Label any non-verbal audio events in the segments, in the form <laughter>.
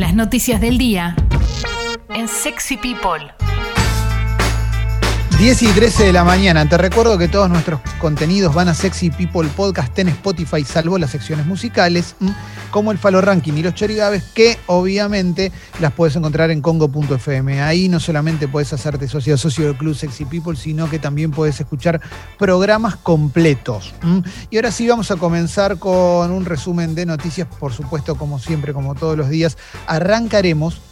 Las noticias del día en Sexy People. 10 y 13 de la mañana. Te recuerdo que todos nuestros contenidos van a Sexy People Podcast en Spotify, salvo las secciones musicales, como el Falo Ranking y los Chorigabes, que obviamente las puedes encontrar en congo.fm. Ahí no solamente puedes hacerte socio socio del Club Sexy People, sino que también puedes escuchar programas completos. Y ahora sí vamos a comenzar con un resumen de noticias, por supuesto, como siempre, como todos los días. Arrancaremos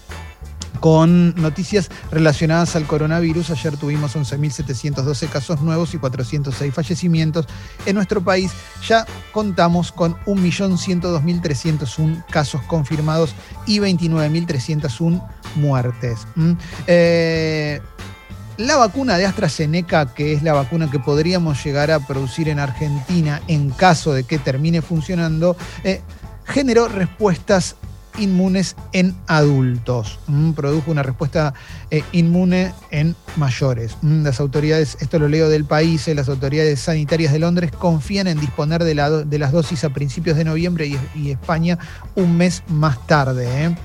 con noticias relacionadas al coronavirus. Ayer tuvimos 11.712 casos nuevos y 406 fallecimientos. En nuestro país ya contamos con 1.102.301 casos confirmados y 29.301 muertes. ¿Mm? Eh, la vacuna de AstraZeneca, que es la vacuna que podríamos llegar a producir en Argentina en caso de que termine funcionando, eh, generó respuestas inmunes en adultos. Mm, produjo una respuesta eh, inmune en mayores. Mm, las autoridades, esto lo leo del país, eh, las autoridades sanitarias de Londres confían en disponer de, las dosis a principios de noviembre y, España un mes más tarde. ¿eh?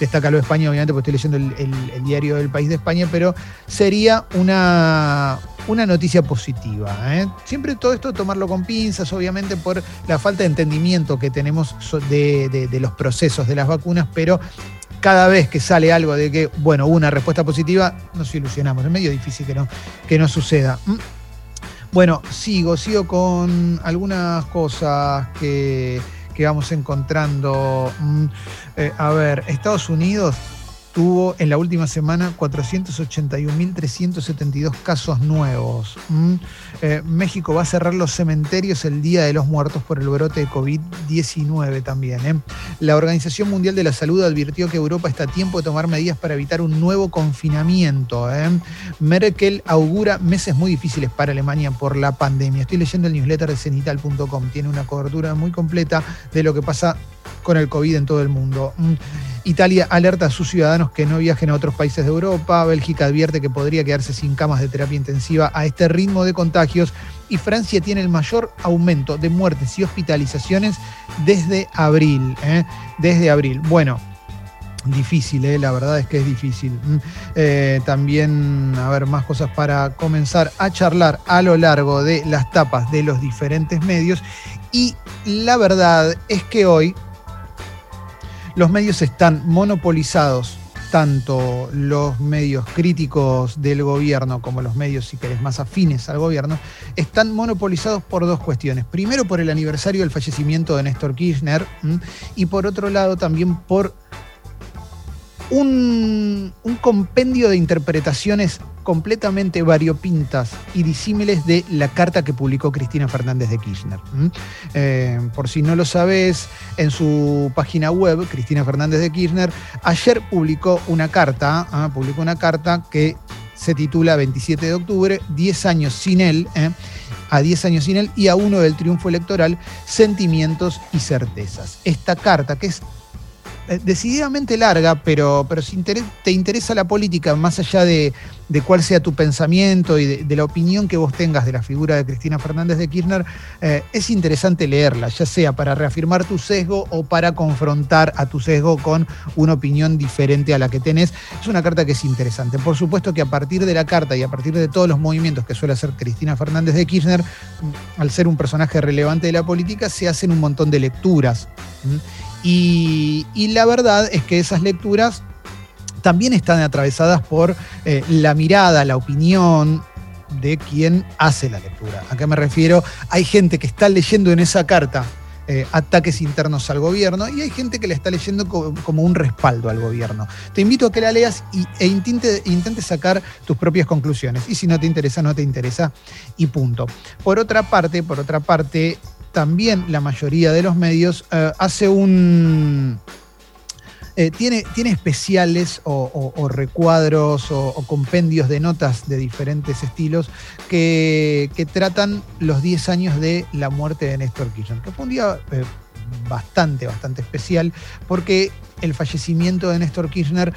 Destaca lo de España, obviamente, porque estoy leyendo el diario del país de España, pero sería una una noticia positiva. ¿eh? Siempre todo esto tomarlo con pinzas, obviamente por la falta de entendimiento que tenemos de, los procesos de las vacunas, pero cada vez que sale algo de que, bueno, una respuesta positiva, nos ilusionamos. Es medio difícil que no, que no suceda. ¿Mm? Bueno, sigo, sigo con algunas cosas que, vamos encontrando. ¿Mm? Eh, a ver, Estados Unidos tuvo en la última semana 481.372 casos nuevos. Eh, México va a cerrar los cementerios el Día de los Muertos por el brote de COVID-19 también. ¿eh? La Organización Mundial de la Salud advirtió que Europa está a tiempo de tomar medidas para evitar un nuevo confinamiento. ¿eh? Merkel augura meses muy difíciles para Alemania por la pandemia. Estoy leyendo el newsletter de cenital.com. Tiene una cobertura muy completa de lo que pasa con el COVID en todo el mundo. Italia alerta a sus ciudadanos que no viajen a otros países de Europa. Bélgica advierte que podría quedarse sin camas de terapia intensiva a este ritmo de contagios. Y Francia tiene el mayor aumento de muertes y hospitalizaciones desde abril. ¿eh? Desde abril. Bueno, difícil, ¿eh? la verdad es que es difícil. Mm, eh, también, a ver, más cosas para comenzar a charlar a lo largo de las tapas de los diferentes medios. Y la verdad es que hoy los medios están monopolizados, tanto los medios críticos del gobierno como los medios, si querés, más afines al gobierno, están monopolizados por dos cuestiones. Primero, por el aniversario del fallecimiento de Néstor Kirchner y por otro lado también por un, compendio de interpretaciones completamente variopintas y disímiles de la carta que publicó Cristina Fernández de Kirchner. Eh, por si no lo sabes, en su página web, Cristina Fernández de Kirchner, ayer publicó una carta, ¿ah? publicó una carta que se titula 27 de octubre, 10 años sin él, ¿eh? a 10 años sin él y a uno del triunfo electoral, sentimientos y certezas. Esta carta, que es decididamente larga, pero, pero si te interesa la política, más allá de, cuál sea tu pensamiento y de, la opinión que vos tengas de la figura de Cristina Fernández de Kirchner, eh, es interesante leerla, ya sea para reafirmar tu sesgo o para confrontar a tu sesgo con una opinión diferente a la que tenés. Es una carta que es interesante. Por supuesto que a partir de la carta y a partir de todos los movimientos que suele hacer Cristina Fernández de Kirchner, al ser un personaje relevante de la política, se hacen un montón de lecturas. Y, la verdad es que esas lecturas también están atravesadas por eh, la mirada, la opinión de quien hace la lectura. ¿A qué me refiero? Hay gente que está leyendo en esa carta eh, ataques internos al gobierno y hay gente que la está leyendo como, un respaldo al gobierno. Te invito a que la leas e intentes intente sacar tus propias conclusiones. Y si no te interesa, no te interesa y punto. Por otra parte, por otra parte, también la mayoría de los medios eh, hace un... Eh, tiene, tiene, especiales o, recuadros o, compendios de notas de diferentes estilos que, tratan los 10 años de la muerte de Néstor Kirchner, que fue un día eh, bastante, bastante especial, porque el fallecimiento de Néstor Kirchner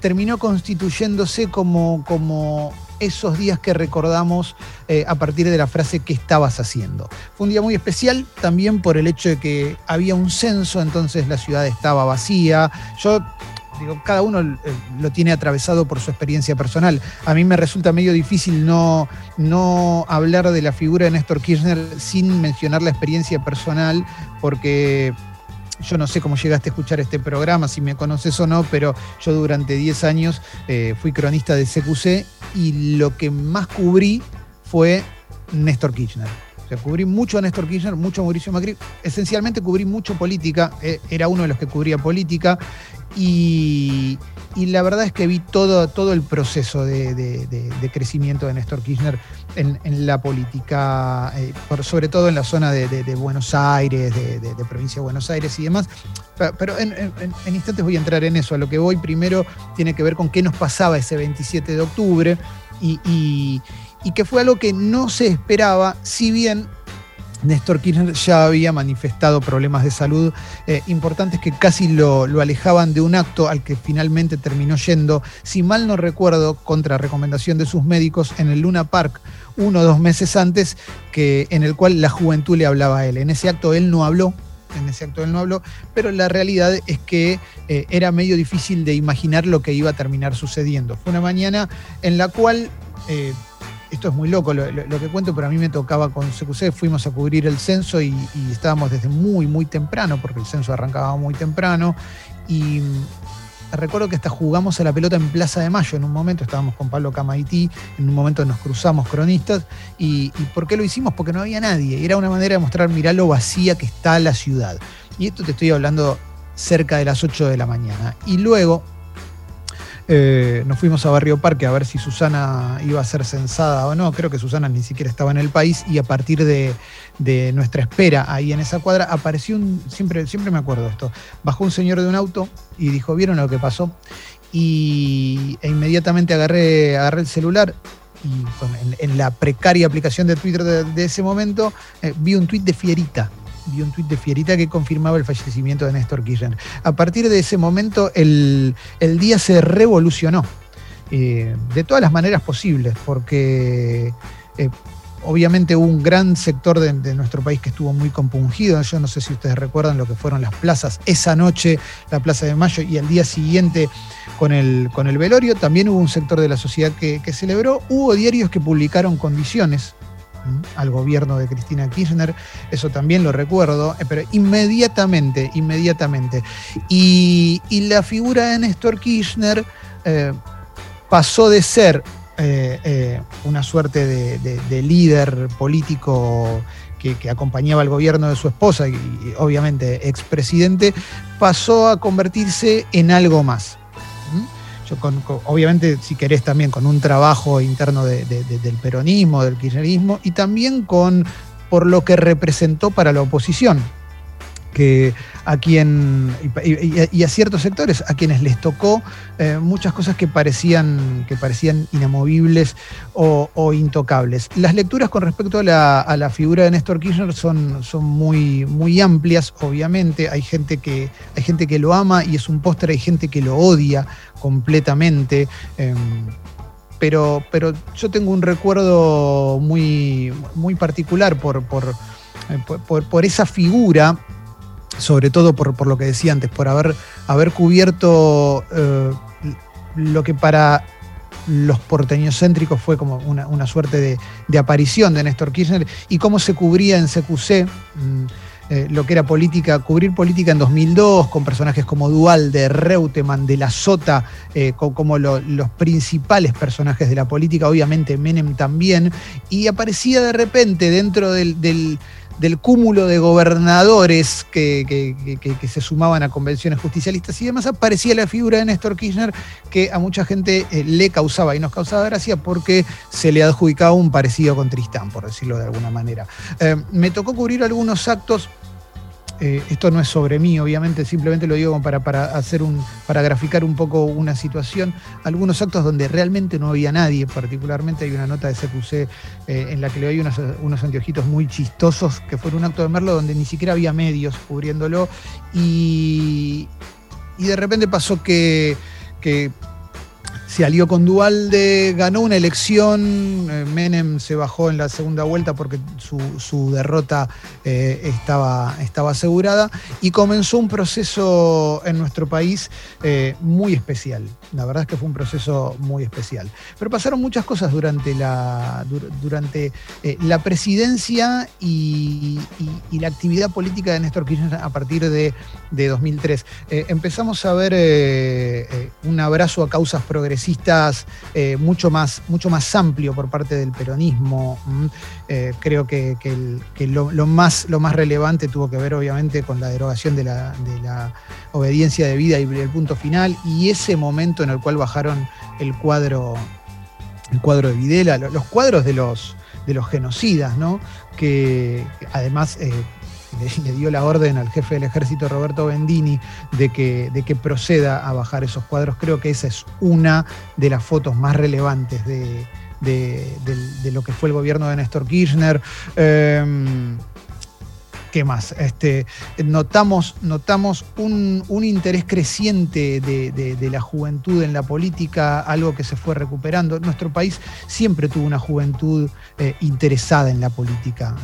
terminó constituyéndose como, como esos días que recordamos eh, a partir de la frase ¿qué estabas haciendo? Fue un día muy especial también por el hecho de que había un censo, entonces la ciudad estaba vacía. Yo digo, cada uno eh, lo tiene atravesado por su experiencia personal. A mí me resulta medio difícil no, no hablar de la figura de Néstor Kirchner sin mencionar la experiencia personal, porque yo no sé cómo llegaste a escuchar este programa, si me conoces o no, pero yo durante 10 años eh, fui cronista de CQC y lo que más cubrí fue Néstor Kirchner. O sea, cubrí mucho a Néstor Kirchner, mucho a Mauricio Macri. Esencialmente cubrí mucho política, eh, era uno de los que cubría política. Y, la verdad es que vi todo, todo el proceso de, crecimiento de Néstor Kirchner en, la política, eh, sobre todo en la zona de, Buenos Aires, de, provincia de Buenos Aires y demás. Pero en, instantes voy a entrar en eso. A lo que voy primero tiene que ver con qué nos pasaba ese 27 de octubre y y que fue algo que no se esperaba, si bien Néstor Kirchner ya había manifestado problemas de salud eh, importantes que casi lo, alejaban de un acto al que finalmente terminó yendo, si mal no recuerdo, contra recomendación de sus médicos en el Luna Park uno o dos meses antes, que, en el cual la juventud le hablaba a él. En ese acto él no habló, en ese acto él no habló, pero la realidad es que eh, era medio difícil de imaginar lo que iba a terminar sucediendo. Fue una mañana en la cual... Eh, esto es muy loco lo, que cuento, pero a mí me tocaba con CQC, fuimos a cubrir el censo y, estábamos desde muy, muy temprano, porque el censo arrancaba muy temprano, y mm, recuerdo que hasta jugamos a la pelota en Plaza de Mayo en un momento, estábamos con Pablo Camaití, en un momento nos cruzamos cronistas, y, y ¿por qué lo hicimos? Porque no había nadie, era una manera de mostrar, mirá lo vacía que está la ciudad. Y esto te estoy hablando cerca de las 8 de la mañana. Y luego eh, nos fuimos a Barrio Parque a ver si Susana iba a ser censada o no. Creo que Susana ni siquiera estaba en el país y a partir de, nuestra espera ahí en esa cuadra apareció un, siempre, siempre me acuerdo esto, bajó un señor de un auto y dijo, ¿vieron lo que pasó? Y e inmediatamente agarré, agarré el celular y en, la precaria aplicación de Twitter de, ese momento eh, vi un tuit de Fierita vi un tuit de Fierita que confirmaba el fallecimiento de Néstor Kirchner. A partir de ese momento el, día se revolucionó. Eh, de todas las maneras posibles, porque eh, obviamente hubo un gran sector de, nuestro país que estuvo muy compungido. Yo no sé si ustedes recuerdan lo que fueron las plazas esa noche, la Plaza de Mayo, y al día siguiente con el, con el velorio. También hubo un sector de la sociedad que, que celebró. Hubo diarios que publicaron condiciones al gobierno de Cristina Kirchner, eso también lo recuerdo, eh, pero inmediatamente, inmediatamente. Y, la figura de Néstor Kirchner eh, pasó de ser eh, una suerte de, líder político que, acompañaba al gobierno de su esposa y, obviamente expresidente, pasó a convertirse en algo más obviamente, si querés, también con un trabajo interno del peronismo, del kirchnerismo, y también con por lo que representó para la oposición que a quien y, a ciertos sectores a quienes les tocó eh, muchas cosas que parecían que parecían inamovibles o, intocables. Las lecturas con respecto a la, figura de Néstor Kirchner son, son muy, muy amplias, obviamente. Hay gente que hay gente que lo ama y es un póster, hay gente que lo odia completamente. Em, pero, pero yo tengo un recuerdo muy, muy particular por, por, eh, por esa figura sobre todo por, lo que decía antes, por haber, haber cubierto eh, lo que para los porteños céntricos fue como una, suerte de, aparición de Néstor Kirchner y cómo se cubría en CQC mm, eh, lo que era política, cubrir política en 2002 con personajes como Dualde, Reutemann, de la Sota, eh, como los principales personajes de la política, obviamente Menem también, y aparecía de repente dentro del cúmulo de gobernadores que, se sumaban a convenciones justicialistas y demás, aparecía la figura de Néstor Kirchner que a mucha gente eh, le causaba y nos causaba gracia porque se le adjudicaba un parecido con Tristán, por decirlo de alguna manera. Eh, me tocó cubrir algunos actos eh, esto no es sobre mí, obviamente, simplemente lo digo para, para, hacer un, para graficar un poco una situación. Algunos actos donde realmente no había nadie, particularmente hay una nota de CQC eh, en la que le doy unos, unos, anteojitos muy chistosos, que fue un acto de Merlo donde ni siquiera había medios cubriéndolo, y, y de repente pasó que, que se alió con Dualde, ganó una elección, eh, Menem se bajó en la segunda vuelta porque su, derrota eh, estaba, estaba asegurada y comenzó un proceso en nuestro país eh, muy especial. La verdad es que fue un proceso muy especial. Pero pasaron muchas cosas durante la, durante, la presidencia y, la actividad política de Néstor Kirchner a partir de, de 2003. empezamos a ver un abrazo a causas progresivas eh, mucho, más, mucho más amplio por parte del peronismo. Eh, creo que, lo, más, lo más relevante tuvo que ver obviamente con la derogación de la, obediencia de vida y el punto final y ese momento en el cual bajaron el cuadro, el cuadro de Videla, los cuadros de los, de los genocidas, ¿no? que además eh, le, dio la orden al jefe del ejército Roberto Bendini de que, de que proceda a bajar esos cuadros. Creo que esa es una de las fotos más relevantes de, lo que fue el gobierno de Néstor Kirchner. Em, ¿Qué más? Este, notamos notamos un, interés creciente de, la juventud en la política, algo que se fue recuperando. Nuestro país siempre tuvo una juventud eh, interesada en la política.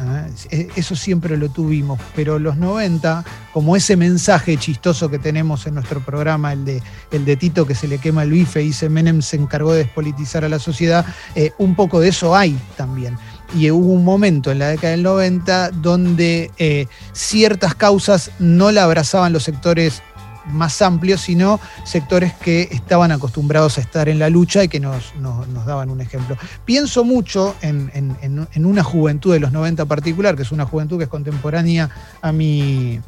¿eh? E, eso siempre lo tuvimos, pero los 90, como ese mensaje chistoso que tenemos en nuestro programa, el de, el de Tito que se le quema el bife dice Menem se encargó de despolitizar a la sociedad, eh, un poco de eso hay también y hubo un momento en la década del 90 donde eh, ciertas causas no la abrazaban los sectores más amplios, sino sectores que estaban acostumbrados a estar en la lucha y que nos, daban un ejemplo. Pienso mucho en, una juventud de los 90 particular, que es una juventud que es contemporánea a mi,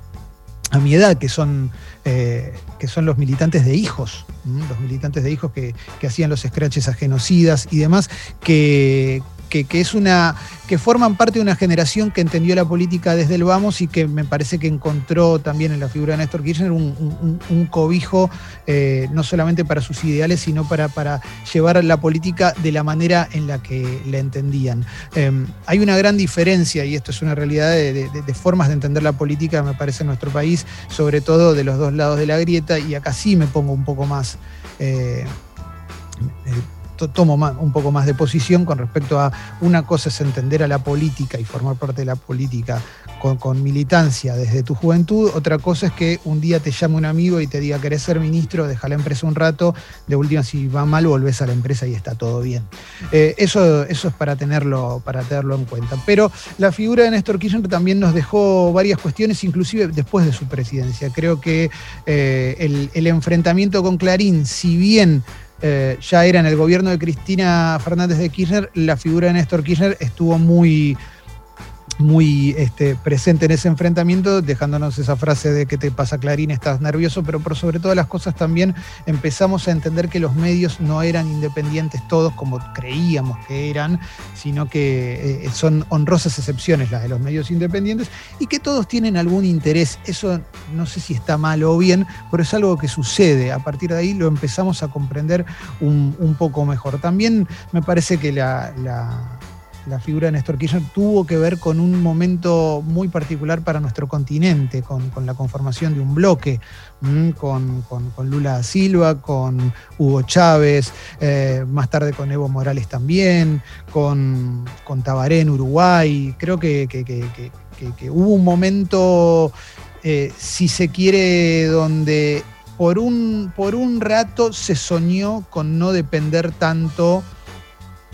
a mi edad, que son, eh, que son los militantes de hijos, los militantes de hijos que, que hacían los scratches a genocidas y demás, que, que, es una, que forman parte de una generación que entendió la política desde el vamos y que me parece que encontró también en la figura de Néstor Kirchner un, cobijo eh, no solamente para sus ideales, sino para, para llevar la política de la manera en la que la entendían. Em, hay una gran diferencia, y esto es una realidad de, formas de entender la política, me parece, en nuestro país, sobre todo de los dos lados de la grieta, y acá sí me pongo un poco más... Eh, tomo un poco más de posición con respecto a una cosa es entender a la política y formar parte de la política con, militancia desde tu juventud, otra cosa es que un día te llame un amigo y te diga querés ser ministro, deja la empresa un rato, de última si va mal volvés a la empresa y está todo bien. Eh, eso, eso es para tenerlo, para tenerlo en cuenta. Pero la figura de Néstor Kirchner también nos dejó varias cuestiones, inclusive después de su presidencia. Creo que eh, el, el enfrentamiento con Clarín, si bien eh, ya era en el gobierno de Cristina Fernández de Kirchner, la figura de Néstor Kirchner estuvo muy, muy este, presente en ese enfrentamiento, dejándonos esa frase de que te pasa Clarín, estás nervioso, pero por sobre todas las cosas también empezamos a entender que los medios no eran independientes todos como creíamos que eran, sino que eh, son honrosas excepciones las de los medios independientes y que todos tienen algún interés. Eso no sé si está mal o bien, pero es algo que sucede. A partir de ahí lo empezamos a comprender un, poco mejor. También me parece que la figura de Néstor Kirchner tuvo que ver con un momento muy particular para nuestro continente, con, la conformación de un bloque, con, Lula Silva, con Hugo Chávez, eh, más tarde con Evo Morales también, con, Tabaré en Uruguay. Creo que, hubo un momento, eh, si se quiere, donde por un, por un rato se soñó con no depender tanto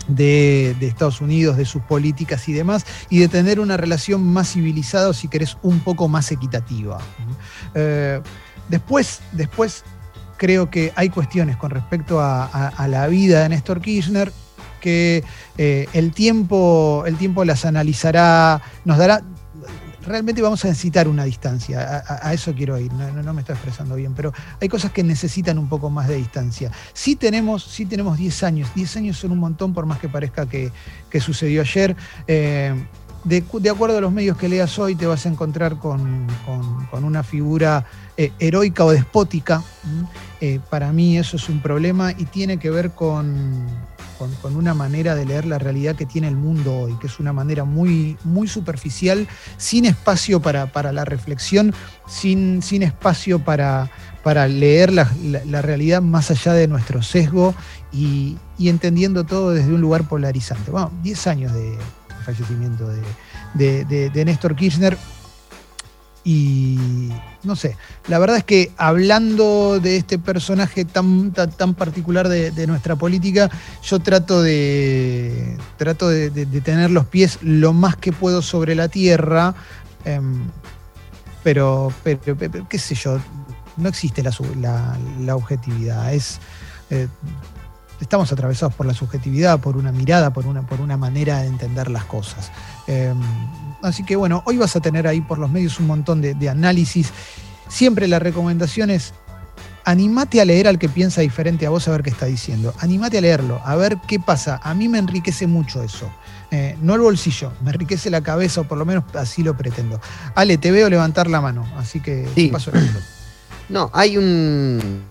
de, Estados Unidos, de sus políticas y demás, y de tener una relación más civilizada o si querés un poco más equitativa. Eh, después, después creo que hay cuestiones con respecto a, la vida de Néstor Kirchner que eh, el, tiempo, el tiempo las analizará, nos dará, realmente vamos a necesitar una distancia, a, eso quiero ir, no, me estoy expresando bien, pero hay cosas que necesitan un poco más de distancia. Sí tenemos, sí tenemos 10 años, 10 años son un montón por más que parezca que, sucedió ayer. Eh, de, acuerdo a los medios que leas hoy, te vas a encontrar con, una figura eh, heroica o despótica. Eh, para mí eso es un problema y tiene que ver con, con, una manera de leer la realidad que tiene el mundo hoy, que es una manera muy, muy superficial, sin espacio para, la reflexión, sin, sin espacio para, para leer la, realidad más allá de nuestro sesgo y, entendiendo todo desde un lugar polarizante. Bueno, 10 años de fallecimiento de, de Néstor Kirchner y no sé, la verdad es que hablando de este personaje tan, tan, particular de, nuestra política, yo trato de, trato de, tener los pies lo más que puedo sobre la tierra, em, pero, pero, qué sé yo, no existe la, la, objetividad, es... Eh, estamos atravesados por la subjetividad, por una mirada, por una, por una manera de entender las cosas. Em, Así que bueno, hoy vas a tener ahí por los medios un montón de, análisis. Siempre la recomendación es animate a leer al que piensa diferente a vos a ver qué está diciendo. Animate a leerlo, a ver qué pasa. A mí me enriquece mucho eso. Eh, no el bolsillo, me enriquece la cabeza, o por lo menos así lo pretendo. Ale, te veo levantar la mano, así que sí. paso el No, hay un.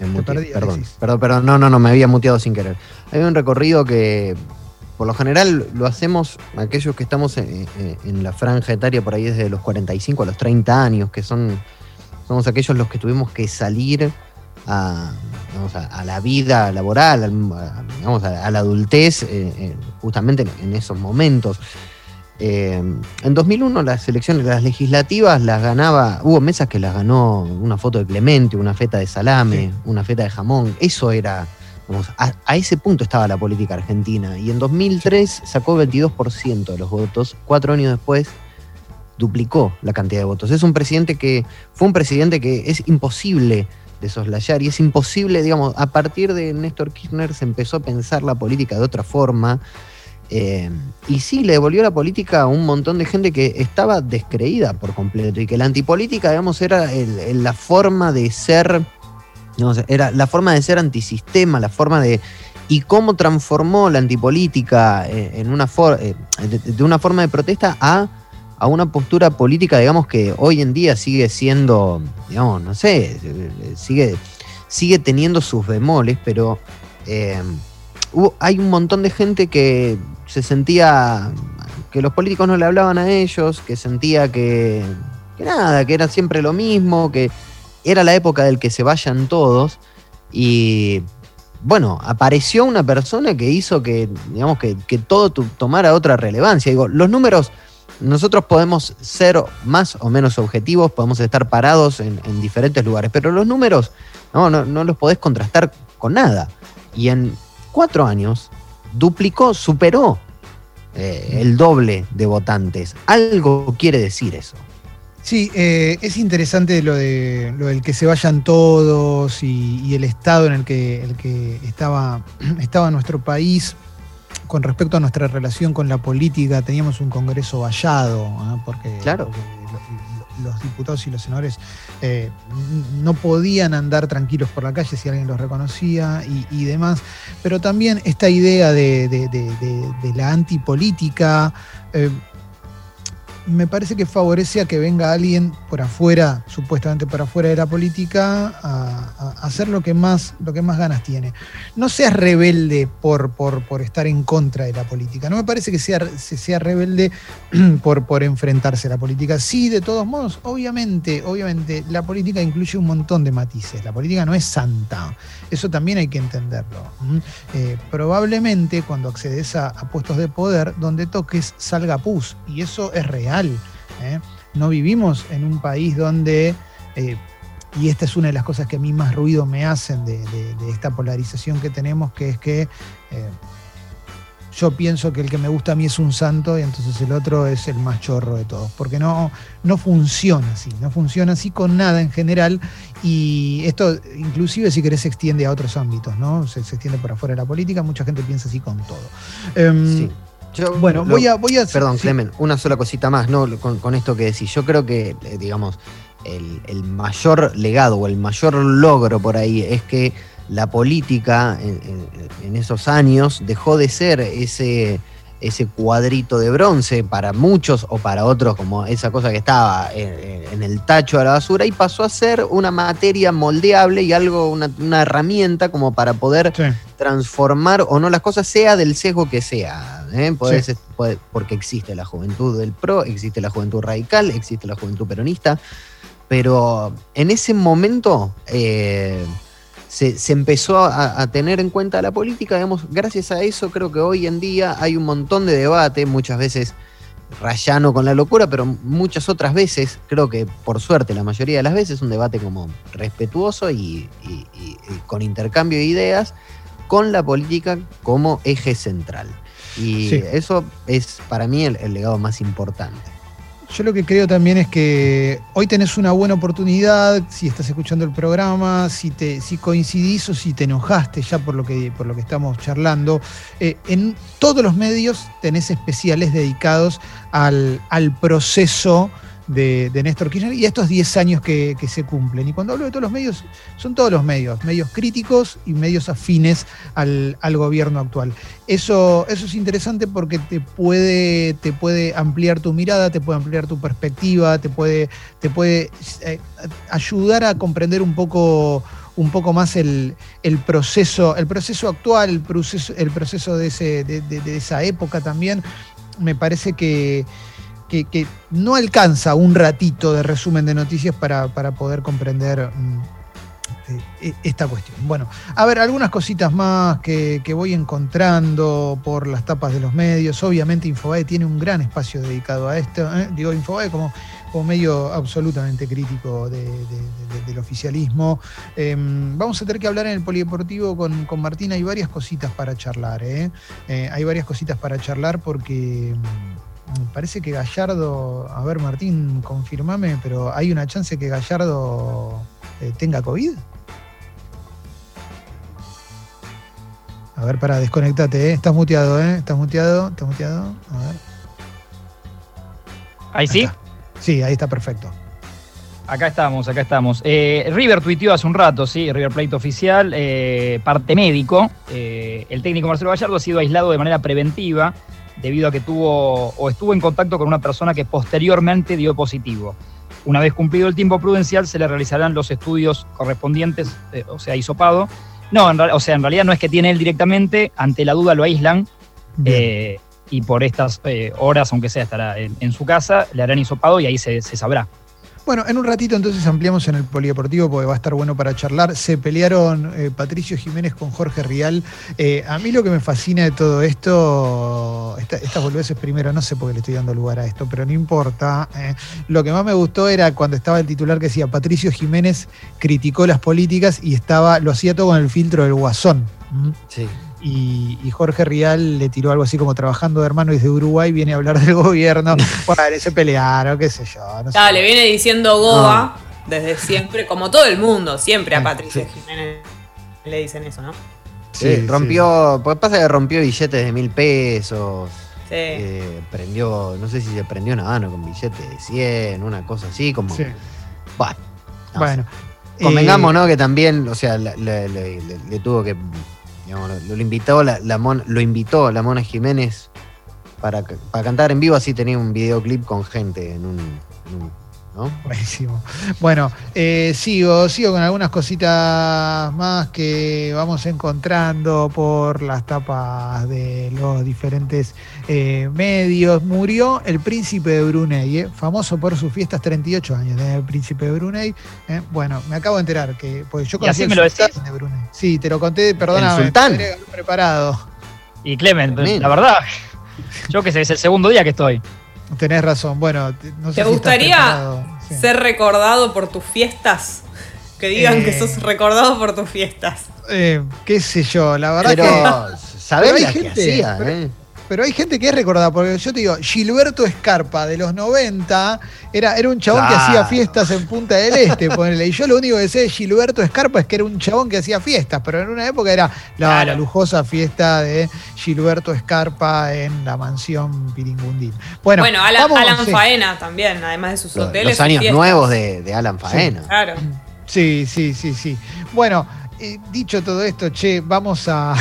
Me perdí, perdón, perdón, perdón, no, no, no, me había muteado sin querer. Hay un recorrido que por lo general lo hacemos aquellos que estamos en, la franja etaria por ahí desde los 45 a los 30 años, que son somos aquellos los que tuvimos que salir a, la vida laboral, a, la adultez, eh, eh, justamente en, esos momentos. Eh, en 2001 las elecciones, las legislativas las ganaba, hubo mesas que las ganó una foto de Clemente, una feta de salame, una feta de jamón, eso era a, ese punto estaba la política argentina. Y en 2003 sacó 22% de los votos. Cuatro años después duplicó la cantidad de votos. Es un presidente que fue un presidente que es imposible de soslayar y es imposible, digamos, a partir de Néstor Kirchner se empezó a pensar la política de otra forma. Eh, y sí, le devolvió la política a un montón de gente que estaba descreída por completo y que la antipolítica, digamos, era la forma de ser era la forma de ser antisistema, la forma de. y cómo transformó la antipolítica eh, en una eh, de, una forma de protesta a, a, una postura política, digamos, que hoy en día sigue siendo, digamos, no sé, sigue, sigue teniendo sus bemoles, pero eh, hay un montón de gente que se sentía que los políticos no le hablaban a ellos, que sentía que, que nada, que era siempre lo mismo, que era la época del que se vayan todos y bueno, apareció una persona que hizo que, digamos, que, todo tomara otra relevancia. Digo, los números, nosotros podemos ser más o menos objetivos, podemos estar parados en, diferentes lugares, pero los números no, no, los podés contrastar con nada. Y en cuatro años duplicó, superó eh, el doble de votantes. Algo quiere decir eso. Sí, eh, es interesante lo, de, lo del que se vayan todos y, el estado en el que, el que estaba, <clears throat> estaba nuestro país con respecto a nuestra relación con la política. Teníamos un Congreso vallado, porque, claro. los diputados y los senadores eh, no podían andar tranquilos por la calle si alguien los reconocía y, demás. Pero también esta idea de, la antipolítica. Eh, me parece que favorece a que venga alguien por afuera, supuestamente por afuera de la política, a, hacer lo que, más, lo que más ganas tiene. No seas rebelde por, por, por, estar en contra de la política. No me parece que sea, sea rebelde <clears throat> por, por enfrentarse a la política. Sí, de todos modos, obviamente, obviamente, la política incluye un montón de matices. La política no es santa. Eso también hay que entenderlo. Eh, probablemente cuando accedes a, puestos de poder, donde toques salga pus. Y eso es real. ¿eh? No vivimos en un país donde, eh, y esta es una de las cosas que a mí más ruido me hacen de, de esta polarización que tenemos, que es que yo pienso que el que me gusta a mí es un santo y entonces el otro es el más chorro de todos, porque no, no funciona así, no funciona así con nada en general y esto inclusive si querés se extiende a otros ámbitos, ¿no? Se, extiende por afuera de la política, mucha gente piensa así con todo. Em, sí. bueno, voy, a, voy a... Perdón, Clemen, una sola cosita más, ¿no? Con, esto que decís. Yo creo que, eh, digamos, el mayor legado o el mayor logro por ahí es que la política en, esos años dejó de ser ese, ese cuadrito de bronce para muchos o para otros, como esa cosa que estaba en, el tacho de la basura, y pasó a ser una materia moldeable y algo, una, herramienta como para poder transformar o no las cosas, sea del sesgo que sea. ¿eh? porque existe la juventud del PRO, existe la juventud radical, existe la juventud peronista pero en ese momento eh, se, se, empezó a, a, tener en cuenta la política, digamos, gracias a eso creo que hoy en día hay un montón de debate, muchas veces rayano con la locura, pero muchas otras veces, creo que por suerte la mayoría de las veces, un debate como respetuoso y, y, y, y con intercambio de ideas, con la política como eje central. Y sí. eso es para mí el, el legado más importante. Yo lo que creo también es que hoy tenés una buena oportunidad, si estás escuchando el programa, si, te, si coincidís o si te enojaste ya por lo que, por lo que estamos charlando, eh, en todos los medios tenés especiales dedicados al, al proceso de, de, Néstor Kirchner y estos 10 años que, se cumplen. Y cuando hablo de todos los medios, son todos los medios, medios críticos y medios afines al, al gobierno actual. Eso, eso, es interesante porque te puede, te puede ampliar tu mirada, te puede ampliar tu perspectiva, te puede, te puede eh, ayudar a comprender un poco un poco más el, el, proceso, el proceso actual, el proceso, el proceso de, ese, de esa época también. Me parece que, que, no alcanza un ratito de resumen de noticias para, para poder comprender mmm, esta cuestión. Bueno, a ver, algunas cositas más que, que, voy encontrando por las tapas de los medios. Obviamente Infobae tiene un gran espacio dedicado a esto. ¿eh? Digo, Infobae como, como medio absolutamente crítico de, de, de, del oficialismo. Eh, vamos a tener que hablar en el polideportivo con, con Martín. Hay varias cositas para charlar. ¿eh? eh hay varias cositas para charlar porque parece que Gallardo, a ver Martín, confirmame, pero hay una chance que Gallardo eh, tenga COVID. A ver, para, desconectate, ¿eh? Estás muteado, ¿eh? Estás muteado, estás muteado. A ver. ¿Ahí sí? Ahí sí, ahí está perfecto. Acá estamos, acá estamos. Eh, River tuiteó hace un rato, sí, River Plate oficial, eh, parte médico. Eh, el técnico Marcelo Gallardo ha sido aislado de manera preventiva debido a que tuvo o estuvo en contacto con una persona que posteriormente dio positivo. Una vez cumplido el tiempo prudencial, se le realizarán los estudios correspondientes, eh, o sea, hisopado. No, en, o sea, en realidad no es que tiene él directamente, ante la duda lo aíslan. Eh, y por estas eh, horas, aunque sea estará en, en, su casa, le harán hisopado y ahí se, se sabrá. Bueno, en un ratito entonces ampliamos en el polideportivo porque va a estar bueno para charlar. Se pelearon eh, Patricio Jiménez con Jorge Rial. Eh, a mí lo que me fascina de todo esto, esta, estas boludeces primero, no sé por qué le estoy dando lugar a esto, pero no importa. Eh, lo que más me gustó era cuando estaba el titular que decía Patricio Jiménez criticó las políticas y estaba, lo hacía todo con el filtro del guasón. ¿Mm? Sí. Y, y, Jorge Rial le tiró algo así como trabajando de hermano desde Uruguay, viene a hablar del gobierno. <laughs> Bueno, se pelearon, qué sé yo. No claro, sé. le viene diciendo Goba no. desde siempre, como todo el mundo, siempre a Patricia sí. Jiménez le dicen eso, ¿no? Sí, sí rompió, sí. pues pasa que rompió billetes de mil pesos. Sí. Eh, prendió, no sé si se prendió una mano con billetes de 100, una cosa así, como. Sí. Bueno. No bueno. Sé. Convengamos, eh, ¿no? Que también, o sea, le, le, le, le tuvo que Lo, invitó la, la Mon, lo invitó la Mona Jiménez para, para, cantar en vivo, así tenía un videoclip con gente en un ¿no? Buenísimo. Bueno, eh, sigo, sigo con algunas cositas más que vamos encontrando por las tapas de los diferentes eh, medios. Murió el príncipe de Brunei, eh, famoso por sus fiestas 38 años, ¿eh? el príncipe de Brunei. ¿eh? Bueno, me acabo de enterar que pues yo conocí el sultán de Brunei. Sí, te lo conté, perdóname, el sultán. preparado. Y Clement, la verdad, yo que sé, es el segundo día que estoy. Tenés razón. Bueno, no sé ¿te si gustaría sí. ser recordado por tus fiestas? Que digan eh, que sos recordado por tus fiestas. Eh, qué sé yo, la verdad pero, que. ¿Sabés <laughs> la gente, que hacía, pero, eh? Pero, hay gente que es recordada, porque yo te digo, Gilberto Escarpa de los 90 era, era un chabón claro. que hacía fiestas en Punta del Este, ponele. Y yo lo único que sé de Gilberto Escarpa es que era un chabón que hacía fiestas, pero en una época era la, claro. la lujosa fiesta de Gilberto Escarpa en la mansión Piringundín. Bueno, bueno Alan, vamos, Alan sí. Faena también, además de sus los, hoteles. Los años nuevos de, de, Alan Faena. Sí, claro. Sí, sí, sí, sí. Bueno, eh, dicho todo esto, che, vamos a.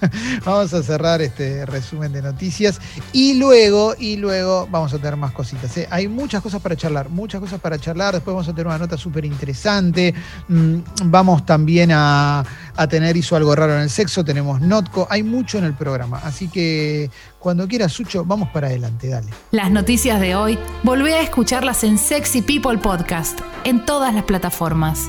<laughs> vamos a cerrar este resumen de noticias y luego, y luego vamos a tener más cositas. ¿eh? Hay muchas cosas para charlar, muchas cosas para charlar. Después vamos a tener una nota súper interesante. Mm, vamos también a, a tener Hizo algo raro en el sexo. Tenemos Notco. Hay mucho en el programa. Así que cuando quieras, Sucho, vamos para adelante. Dale. Las noticias de hoy, volvé a escucharlas en Sexy People Podcast, en todas las plataformas.